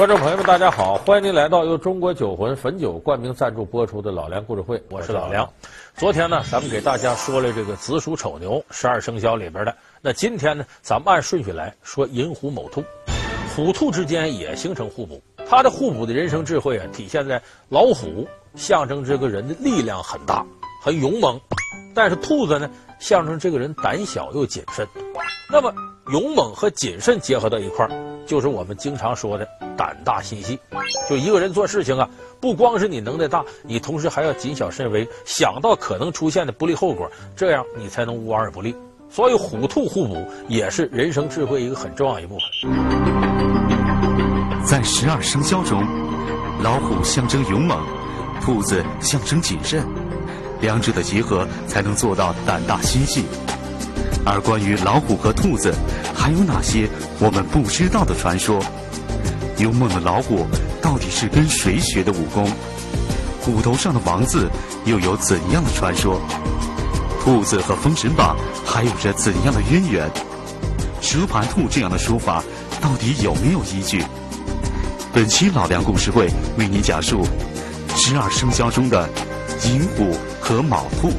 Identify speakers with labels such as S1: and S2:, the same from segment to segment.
S1: 观众朋友们，大家好！欢迎您来到由中国酒魂汾酒冠名赞助播出的《老梁故事会》，我是老梁。昨天呢，咱们给大家说了这个子鼠丑牛十二生肖里边的。那今天呢，咱们按顺序来说寅虎卯兔，虎兔之间也形成互补。它的互补的人生智慧啊，体现在老虎象征这个人的力量很大、很勇猛，但是兔子呢，象征这个人胆小又谨慎。那么勇猛和谨慎结合到一块儿，就是我们经常说的。胆大心细，就一个人做事情啊，不光是你能耐大，你同时还要谨小慎微，想到可能出现的不利后果，这样你才能无往而不利。所以虎兔互补也是人生智慧一个很重要一部分。
S2: 在十二生肖中，老虎象征勇猛，兔子象征谨慎，两者的结合才能做到胆大心细。而关于老虎和兔子，还有哪些我们不知道的传说？勇猛的老虎到底是跟谁学的武功？虎头上的王字又有怎样的传说？兔子和《封神榜》还有着怎样的渊源？蛇盘兔这样的说法到底有没有依据？本期老梁故事会为您讲述十二生肖中的寅虎和卯兔。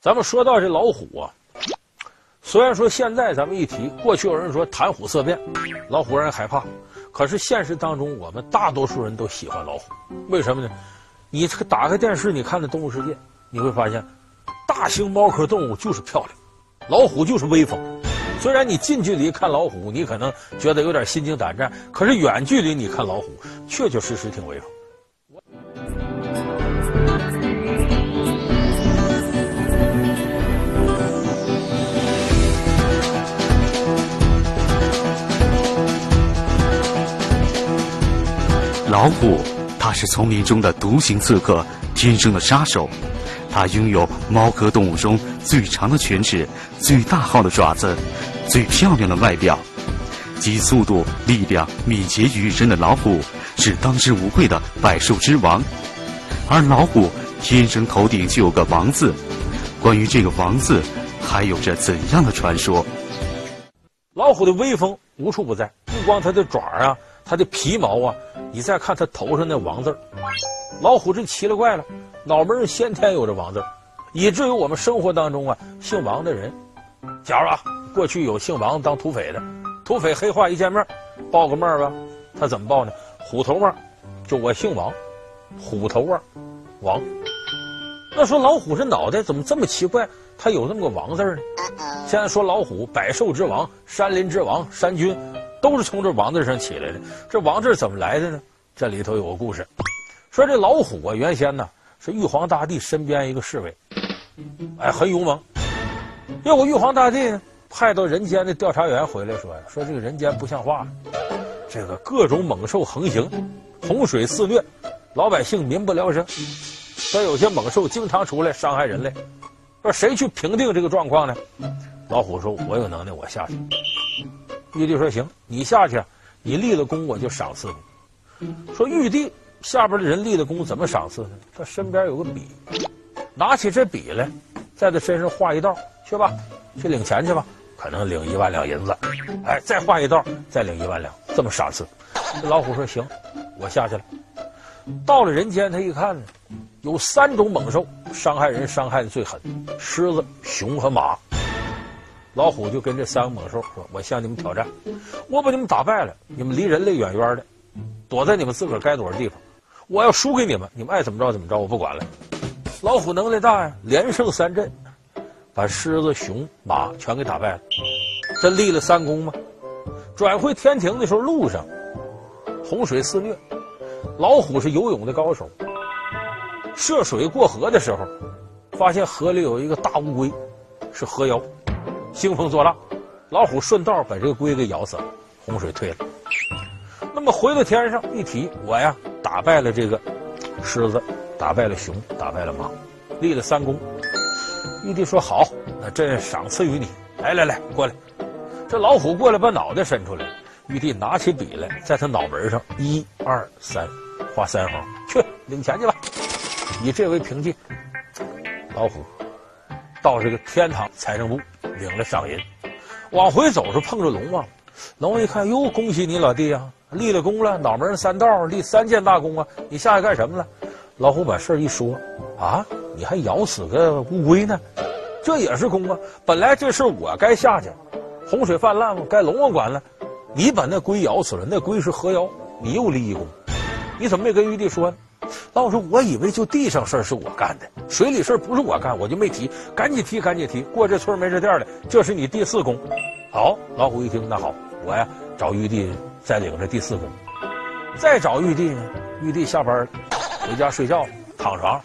S1: 咱们说到这老虎啊，虽然说现在咱们一提，过去有人说谈虎色变，老虎让人害怕。可是现实当中，我们大多数人都喜欢老虎，为什么呢？你这个打开电视，你看的《动物世界》，你会发现，大型猫科动物就是漂亮，老虎就是威风。虽然你近距离看老虎，你可能觉得有点心惊胆战，可是远距离你看老虎，确确实实挺威风。
S2: 老虎，它是丛林中的独行刺客，天生的杀手。它拥有猫科动物中最长的犬齿、最大号的爪子、最漂亮的外表。集速度、力量、敏捷于一身的老虎，是当之无愧的百兽之王。而老虎天生头顶就有个王字，关于这个王字，还有着怎样的传说？
S1: 老虎的威风无处不在，不光它的爪啊。它的皮毛啊，你再看它头上那王字儿，老虎这奇了怪了，脑门上先天有这王字儿，以至于我们生活当中啊，姓王的人，假如啊，过去有姓王当土匪的，土匪黑话一见面，报个梦吧，他怎么报呢？虎头帽，就我姓王，虎头帽，王。那说老虎这脑袋怎么这么奇怪？它有那么个王字呢？现在说老虎，百兽之王，山林之王，山君。都是从这王字上起来的。这王字怎么来的呢？这里头有个故事，说这老虎啊，原先呢是玉皇大帝身边一个侍卫，哎，很勇猛。结果玉皇大帝呢派到人间的调查员回来说呀，说这个人间不像话，这个各种猛兽横行，洪水肆虐，老百姓民不聊生。说有些猛兽经常出来伤害人类，说谁去平定这个状况呢？老虎说：“我有能耐，我下去。”玉帝说：“行，你下去，你立了功，我就赏赐你。”说玉帝下边的人立了功，怎么赏赐呢？他身边有个笔，拿起这笔来，在他身上画一道，去吧，去领钱去吧，可能领一万两银子。哎，再画一道，再领一万两，这么赏赐。这老虎说：“行，我下去了。”到了人间，他一看，有三种猛兽伤害人，伤害的最狠：狮子、熊和马。老虎就跟这三个猛兽说：“我向你们挑战，我把你们打败了，你们离人类远远的，躲在你们自个儿该躲的地方。我要输给你们，你们爱怎么着怎么着，我不管了。”老虎能耐大呀，连胜三阵，把狮子、熊、马全给打败了。这立了三功吗？转回天庭的时候，路上洪水肆虐，老虎是游泳的高手，涉水过河的时候，发现河里有一个大乌龟，是河妖。兴风作浪，老虎顺道把这个龟给咬死了，洪水退了。那么回到天上一提，我呀打败了这个狮子，打败了熊，打败了马，立了三功。玉帝说好，那朕赏赐于你。来来来，过来。这老虎过来，把脑袋伸出来。玉帝拿起笔来，在他脑门上一二三画三横，去领钱去吧。以这为凭据，老虎到这个天堂财政部。领了赏银，往回走是碰着龙王，龙王一看，哟，恭喜你老弟呀，立了功了，脑门上三道，立三件大功啊！你下去干什么了？老虎把事儿一说，啊，你还咬死个乌龟呢？这也是功啊！本来这事我该下去，洪水泛滥嘛，该龙王管了。你把那龟咬死了，那龟是河妖，你又立一功，你怎么没跟玉帝说呢？老虎说：“我以为就地上事儿是我干的，水里事儿不是我干，我就没提。赶紧提，赶紧提。过这村没这店的，这是你第四功。好，老虎一听，那好，我呀找玉帝再领这第四功。再找玉帝呢？玉帝下班回家睡觉，躺床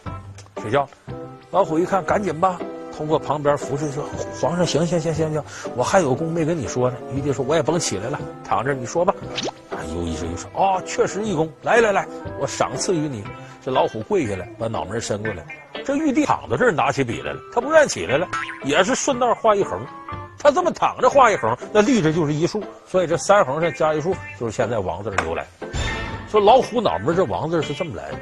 S1: 睡觉。老虎一看，赶紧吧，通过旁边扶着说：皇上，行行行行行，我还有功没跟你说呢。玉帝说：我也甭起来了，躺着你说吧。”又一声又说：“哦，确实一功，来来来，我赏赐于你。”这老虎跪下来，把脑门伸过来。这玉帝躺在这儿，拿起笔来了。他不愿起来了，也是顺道画一横。他这么躺着画一横，那立着就是一竖。所以这三横上加一竖，就是现在王字的由来。说老虎脑门这王字是这么来的。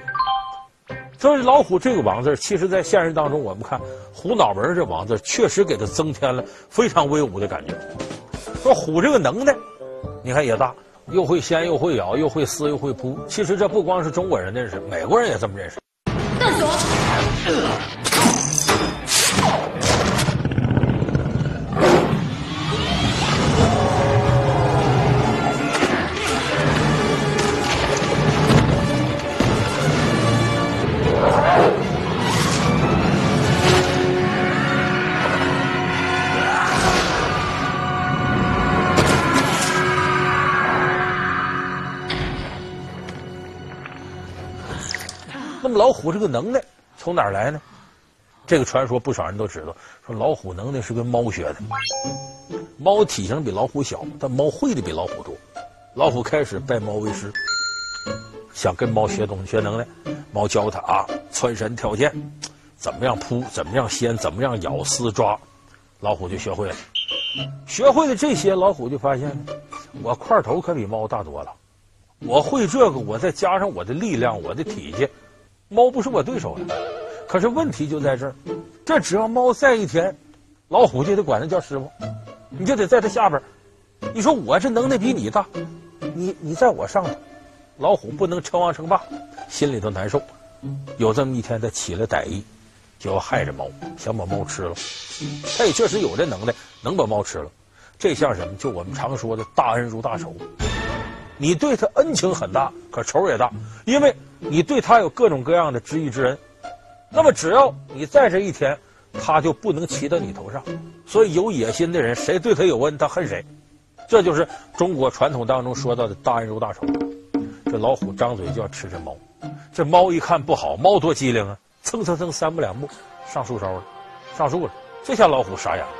S1: 所以老虎这个王字，其实在现实当中，我们看虎脑门这王字，确实给他增添了非常威武的感觉。说虎这个能耐，你看也大。又会掀又会咬又会撕又会扑，其实这不光是中国人认识，美国人也这么认识。那么老虎这个能耐从哪儿来呢？这个传说不少人都知道，说老虎能耐是跟猫学的。猫体型比老虎小，但猫会的比老虎多。老虎开始拜猫为师，想跟猫学东西学能耐。猫教他啊，窜山跳涧，怎么样扑，怎么样掀，怎么样咬撕抓，老虎就学会了。学会了这些，老虎就发现，我块头可比猫大多了。我会这个，我再加上我的力量，我的体积。猫不是我对手呀，可是问题就在这儿，这只要猫在一天，老虎就得管它叫师傅，你就得在它下边。你说我这能耐比你大，你你在我上头，老虎不能称王称霸，心里头难受。有这么一天，他起了歹意，就要害着猫，想把猫吃了。他也确实有这能耐，能把猫吃了。这像什么？就我们常说的大恩如大仇。你对他恩情很大，可仇也大，因为你对他有各种各样的知遇之恩。那么只要你在这一天，他就不能骑到你头上。所以有野心的人，谁对他有恩，他恨谁。这就是中国传统当中说到的大恩如大仇。这老虎张嘴就要吃这猫，这猫一看不好，猫多机灵啊，蹭蹭蹭三步两步上树梢了，上树了。这下老虎傻眼了。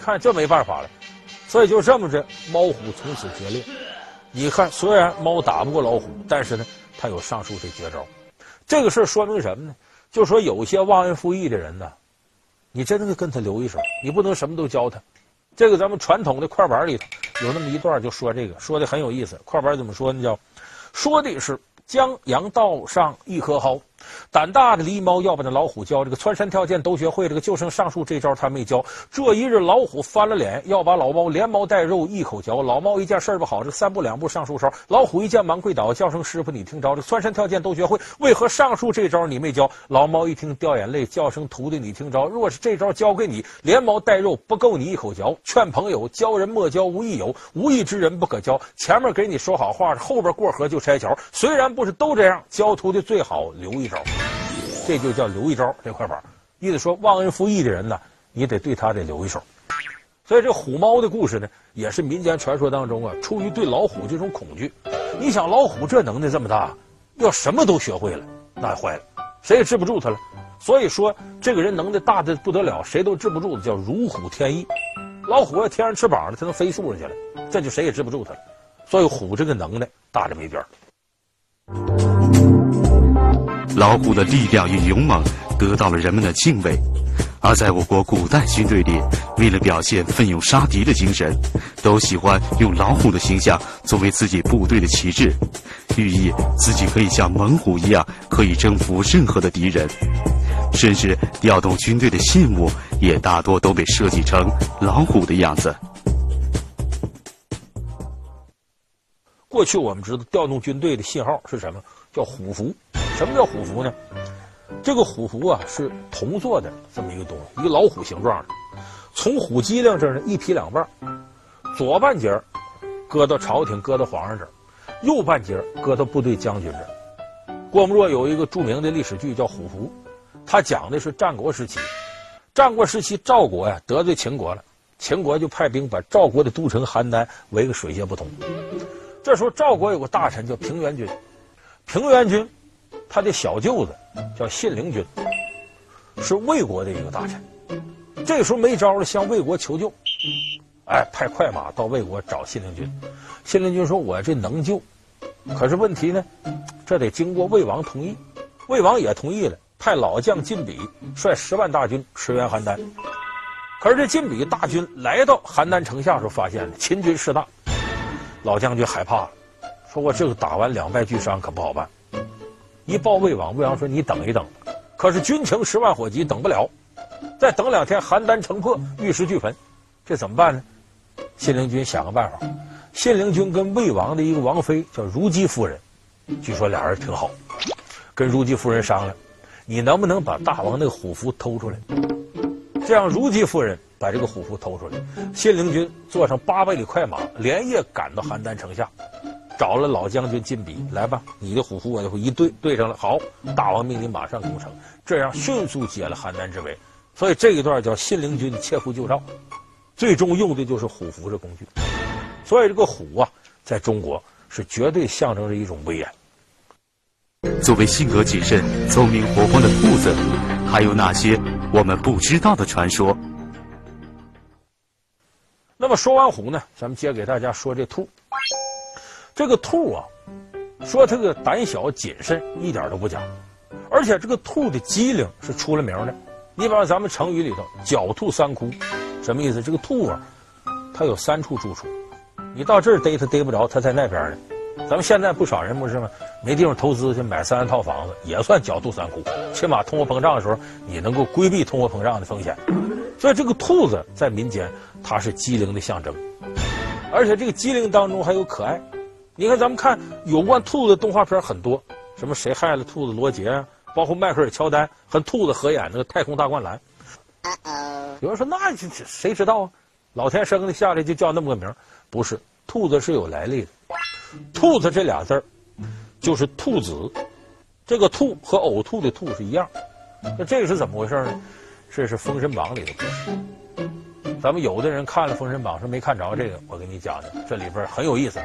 S1: 看这没办法了，所以就这么着，猫虎从此决裂。你看，虽然猫打不过老虎，但是呢，它有上述这绝招。这个事儿说明什么呢？就说有些忘恩负义的人呢，你真的跟他留一手，你不能什么都教他。这个咱们传统的快板里头有那么一段，就说这个，说的很有意思。快板怎么说呢？叫说的是江洋道上一棵蒿。胆大的狸猫要把那老虎教这个穿山跳涧都学会，这个就剩上述这招他没教。这一日老虎翻了脸，要把老猫连毛带肉一口嚼。老猫一见事儿不好，这三步两步上树梢。老虎一见忙跪倒，叫声师傅你听着，这穿山跳涧都学会，为何上述这招你没教？老猫一听掉眼泪，叫声徒弟你听着，若是这招教给你，连毛带肉不够你一口嚼。劝朋友教人莫教无益友，无益之人不可教。前面给你说好话，后边过河就拆桥。虽然不是都这样，教徒弟最好留一招。这就叫留一招，这块板，意思说忘恩负义的人呢，你得对他得留一手。所以这虎猫的故事呢，也是民间传说当中啊，出于对老虎这种恐惧。你想老虎这能耐这么大，要什么都学会了，那坏了，谁也治不住他了。所以说这个人能耐大的不得了，谁都治不住的，叫如虎添翼。老虎要添上翅膀了，它能飞树上去了，这就谁也治不住它了。所以虎这个能耐大着没边儿。
S2: 老虎的力量与勇猛得到了人们的敬畏。而在我国古代军队里，为了表现奋勇杀敌的精神，都喜欢用老虎的形象作为自己部队的旗帜，寓意自己可以像猛虎一样，可以征服任何的敌人。甚至调动军队的信物也大多都被设计成老虎的样子。
S1: 过去我们知道调动军队的信号是什么？叫虎符。什么叫虎符呢？这个虎符啊是铜做的这么一个东西，一个老虎形状的，从虎脊梁这儿呢一劈两半，左半截搁到朝廷，搁到皇上这儿，右半截搁到部队将军这儿。郭沫若有一个著名的历史剧叫《虎符》。他讲的是战国时期，战国时期赵国呀得罪秦国了，秦国就派兵把赵国的都城邯郸围个水泄不通。这时候赵国有个大臣叫平原君，平原君他的小舅子叫信陵君，是魏国的一个大臣。这时候没招了，向魏国求救，哎，派快马到魏国找信陵君。信陵君说：“我这能救，可是问题呢，这得经过魏王同意。”魏王也同意了。派老将晋鄙率十万大军驰援邯郸，可是这晋鄙大军来到邯郸城下时候，发现了秦军势大，老将军害怕了，说我这个打完两败俱伤可不好办。一报魏王，魏王说你等一等，可是军情十万火急，等不了，再等两天邯郸城破，玉石俱焚，这怎么办呢？信陵君想个办法，信陵君跟魏王的一个王妃叫如姬夫人，据说俩人挺好，跟如姬夫人商量。你能不能把大王那个虎符偷出来？这样，如姬夫人把这个虎符偷出来，信陵君坐上八百里快马，连夜赶到邯郸城下，找了老将军进笔，来吧，你的虎符我就会一对对上了。好，大王命你马上攻城，这样迅速解了邯郸之围。所以这一段叫信陵君切腹救赵，最终用的就是虎符这工具。所以这个虎啊，在中国是绝对象征着一种威严。
S2: 作为性格谨慎、聪明活泼的兔子，还有哪些我们不知道的传说？
S1: 那么说完虎呢，咱们接着给大家说这兔。这个兔啊，说它个胆小谨慎，一点都不假。而且这个兔的机灵是出了名的。你比方咱们成语里头“狡兔三窟”，什么意思？这个兔啊，它有三处住处，你到这儿逮它逮不着，它在那边呢。咱们现在不少人不是吗？没地方投资去买三套房子，也算狡兔三窟。起码通货膨胀的时候，你能够规避通货膨胀的风险。所以这个兔子在民间，它是机灵的象征。而且这个机灵当中还有可爱。你看，咱们看有关兔子的动画片很多，什么谁害了兔子罗杰啊，包括迈克尔乔丹和兔子合演那个《太空大灌篮》。有人说那谁知道啊？老天生的下来就叫那么个名？不是，兔子是有来历的。兔子这俩字儿，就是兔子，这个兔和呕吐的吐是一样。那这个是怎么回事呢？这是《封神榜》里的故事。咱们有的人看了《封神榜》，说没看着这个，我跟你讲讲，这里边很有意思。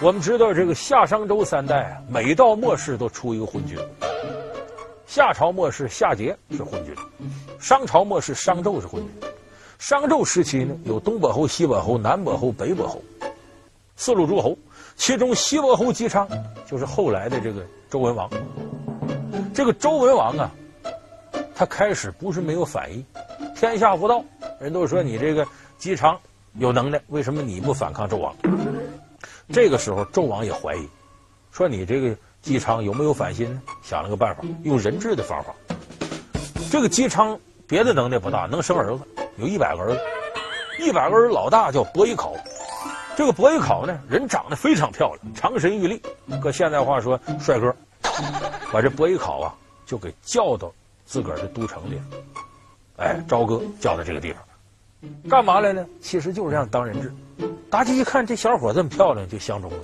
S1: 我们知道这个夏商周三代，每到末世都出一个昏君。夏朝末世，夏桀是昏君；商朝末世，商纣是昏君。商纣时期呢，有东伯侯、西伯侯、南伯侯、北伯侯。四路诸侯，其中西伯侯姬昌就是后来的这个周文王。这个周文王啊，他开始不是没有反意，天下无道，人都说你这个姬昌有能耐，为什么你不反抗纣王？这个时候纣王也怀疑，说你这个姬昌有没有反心呢？想了个办法，用人质的方法。这个姬昌别的能耐不大，能生儿子，有一百个儿子，一百个儿子老大叫伯邑考。这个伯邑考呢，人长得非常漂亮，长身玉立，搁现在话说帅哥，把这伯邑考啊就给叫到自个儿的都城里，哎，朝歌叫到这个地方，干嘛来呢？其实就是让当人质。大家一看这小伙这么漂亮，就相中了，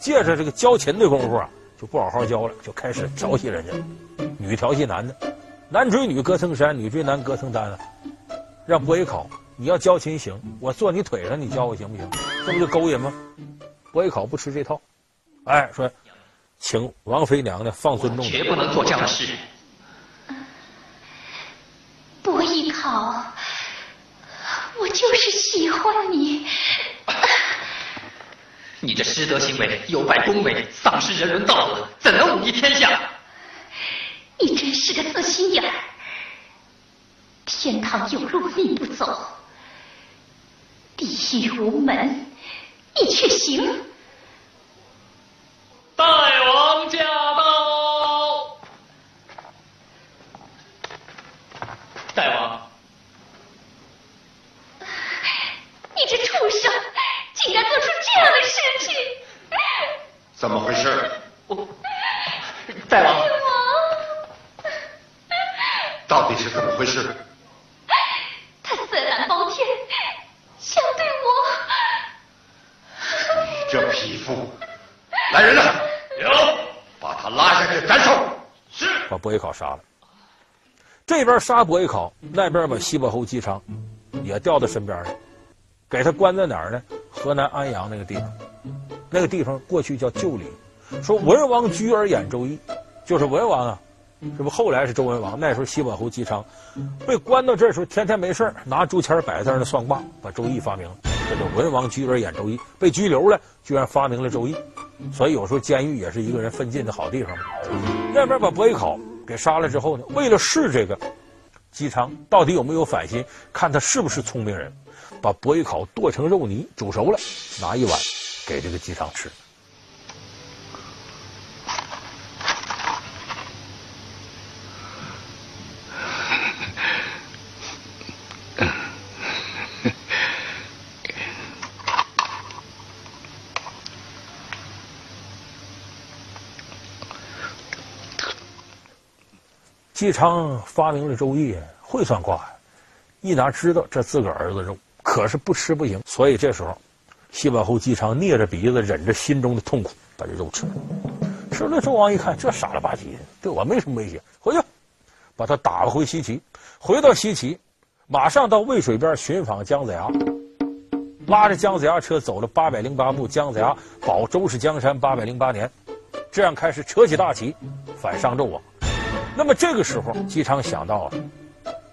S1: 借着这个交情的功夫啊，就不好好交了，就开始调戏人家，女调戏男的，男追女隔层山，女追男隔层丹啊，让伯邑考。你要交情行，我坐你腿上，你教我行不行？这不就勾引吗？伯邑考不吃这套，哎，说，请王妃娘娘放尊重，
S3: 绝不能做这样的事。
S4: 伯邑考，我就是喜欢你。
S3: 你这失德行为有败恭维，丧失人伦道德，怎能武力天下？
S4: 你真是个死心眼儿！天堂有路你不走，地狱无门你却行。
S3: 大王驾到！大王，
S4: 你这畜生，竟然做出这样的事情！
S5: 怎么回事？
S3: 我，大王，
S4: 大王，
S5: 到底是怎么回事？
S4: 他色胆包天，想对我……
S5: 来人了，有，把他拉下去斩首。
S1: 是，把伯邑考杀了。这边杀伯邑考，那边把西伯侯姬昌也调到身边来，给他关在哪儿呢？河南安阳那个地方。那个地方过去叫旧里。说文王拘而演周易，就是文王啊，这不后来是周文王。那时候西伯侯姬昌被关到这时候，天天没事拿竹签摆在那算卦，把周易发明了。这叫文王拘而演周易，被拘留了，居然发明了周易。所以有时候监狱也是一个人奋进的好地方。那边把伯邑考给杀了之后呢，为了试这个姬昌到底有没有反心，看他是不是聪明人，把伯邑考剁成肉泥煮熟了，拿一碗给这个姬昌吃。姬昌发明了周易，会算卦呀，一拿知道这自个儿子肉，可是不吃不行。所以这时候，西伯侯姬昌捏着鼻子，忍着心中的痛苦，把这肉吃了。吃了，周王一看，这傻了吧唧的，对我没什么威胁，回去，把他打回西岐。回到西岐，马上到渭水边寻访姜子牙，拉着姜子牙车走了八百零八步。姜子牙保周氏江山八百零八年，这样开始扯起大旗，反商纣王。那么这个时候，姬昌想到了，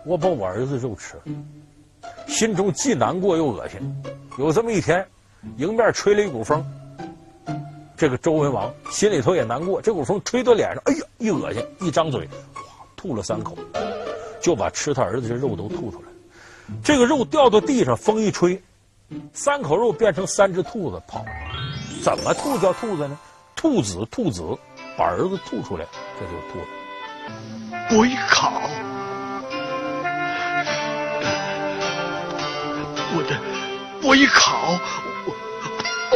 S1: 我把我儿子肉吃了，心中既难过又恶心。有这么一天，迎面吹了一股风，这个周文王心里头也难过。这股风吹到脸上，哎呀，一恶心，一张嘴，哗，吐了三口，就把吃他儿子的肉都吐出来。这个肉掉到地上，风一吹，三口肉变成三只兔子跑。怎么吐叫兔子呢？兔子，兔子，把儿子吐出来，这就是兔子。
S5: 伯邑考，我的伯邑考，我哦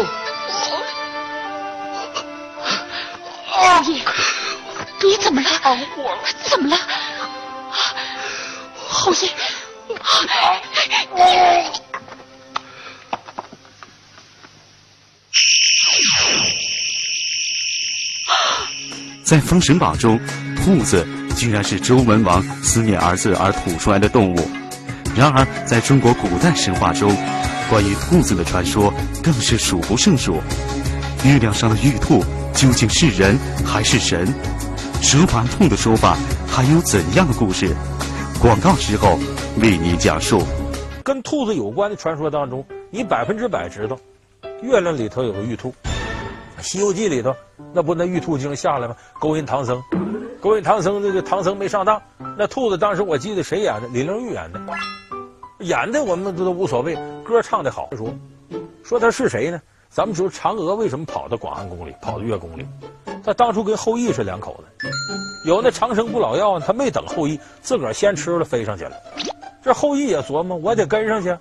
S4: 哦，侯爷，你怎么了？怎么了？侯爷，
S2: 在《封神榜》中，兔子。居然是周文王思念儿子而吐出来的动物。然而，在中国古代神话中，关于兔子的传说更是数不胜数。月亮上的玉兔究竟是人还是神？蛇盘兔的说法还有怎样的故事？广告之后为你讲述。
S1: 跟兔子有关的传说当中，你百分之百知道，月亮里头有个玉兔。《西游记》里头，那不那玉兔精下来吗？勾引唐僧，勾引唐僧，那个唐僧没上当。那兔子当时我记得谁演的？李玲玉演的，演的我们都都无所谓，歌唱的好。说说他是谁呢？咱们说嫦娥为什么跑到广寒宫里，跑到月宫里？他当初跟后羿是两口子，有那长生不老药，他没等后羿，自个儿先吃了飞上去了。这后羿也琢磨，我得跟上去。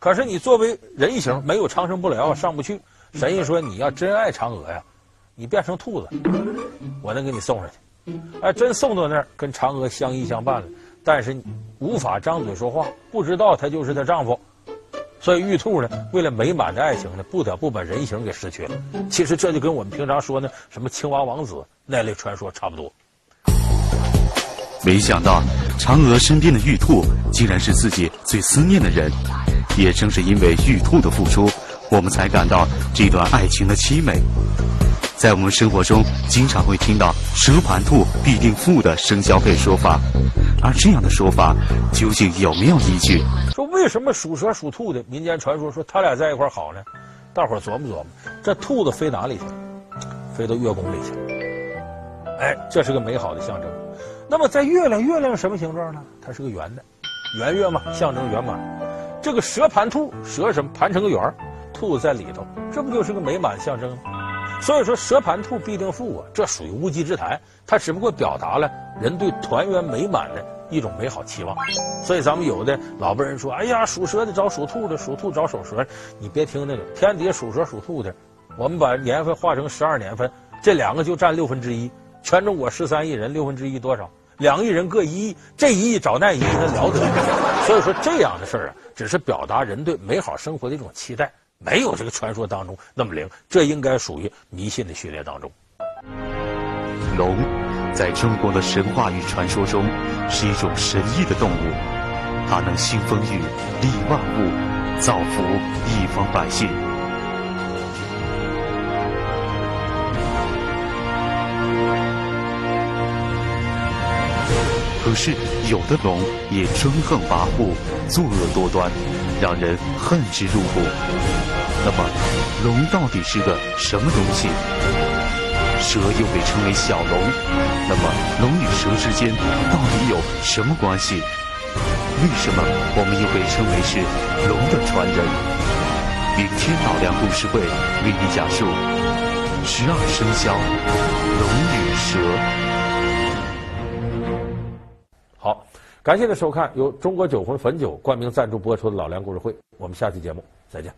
S1: 可是你作为人形，没有长生不老药，上不去。神仙说：“你要真爱嫦娥呀，你变成兔子，我能给你送上去。哎，真送到那儿，跟嫦娥相依相伴了，但是无法张嘴说话，不知道她就是她丈夫。所以玉兔呢，为了美满的爱情呢，不得不把人形给失去了。其实这就跟我们平常说呢，什么青蛙王子那类传说差不多。
S2: 没想到嫦娥身边的玉兔，竟然是自己最思念的人。也正是因为玉兔的付出。”我们才感到这段爱情的凄美。在我们生活中，经常会听到“蛇盘兔必定富”的生肖配说法，而这样的说法究竟有没有依据？
S1: 说为什么属蛇属兔的民间传说说他俩在一块好呢？大伙琢磨琢磨，这兔子飞哪里去了？飞到月宫里去了。哎，这是个美好的象征。那么在月亮，月亮什么形状呢？它是个圆的，圆月嘛，象征圆满。这个蛇盘兔，蛇什么盘成个圆儿，兔子在里头，这不就是个美满象征吗？所以说，蛇盘兔必定富啊，这属于无稽之谈。它只不过表达了人对团圆美满的一种美好期望。所以咱们有的老辈人说：“哎呀，属蛇的找属兔的，属兔找属蛇。”你别听那个，天底下属蛇属兔的，我们把年份化成十二年份，这两个就占六分之一。全中国十三亿人，六分之一多少？两亿人各一亿，这一亿找那一亿，那了得。所以说，这样的事儿啊，只是表达人对美好生活的一种期待。没有这个传说当中那么灵，这应该属于迷信的序列当中。
S2: 龙，在中国的神话与传说中，是一种神异的动物，它能兴风雨、利万物、造福一方百姓。可是，有的龙也专横跋扈、作恶多端，让人恨之入骨。那么，龙到底是个什么东西？蛇又被称为小龙，那么龙与蛇之间到底有什么关系？为什么我们又被称为是龙的传人？明天老梁故事会为你讲述十二生肖龙与蛇
S1: 感谢您收看由中国酒魂汾酒冠名赞助播出的老梁故事会，我们下期节目再见。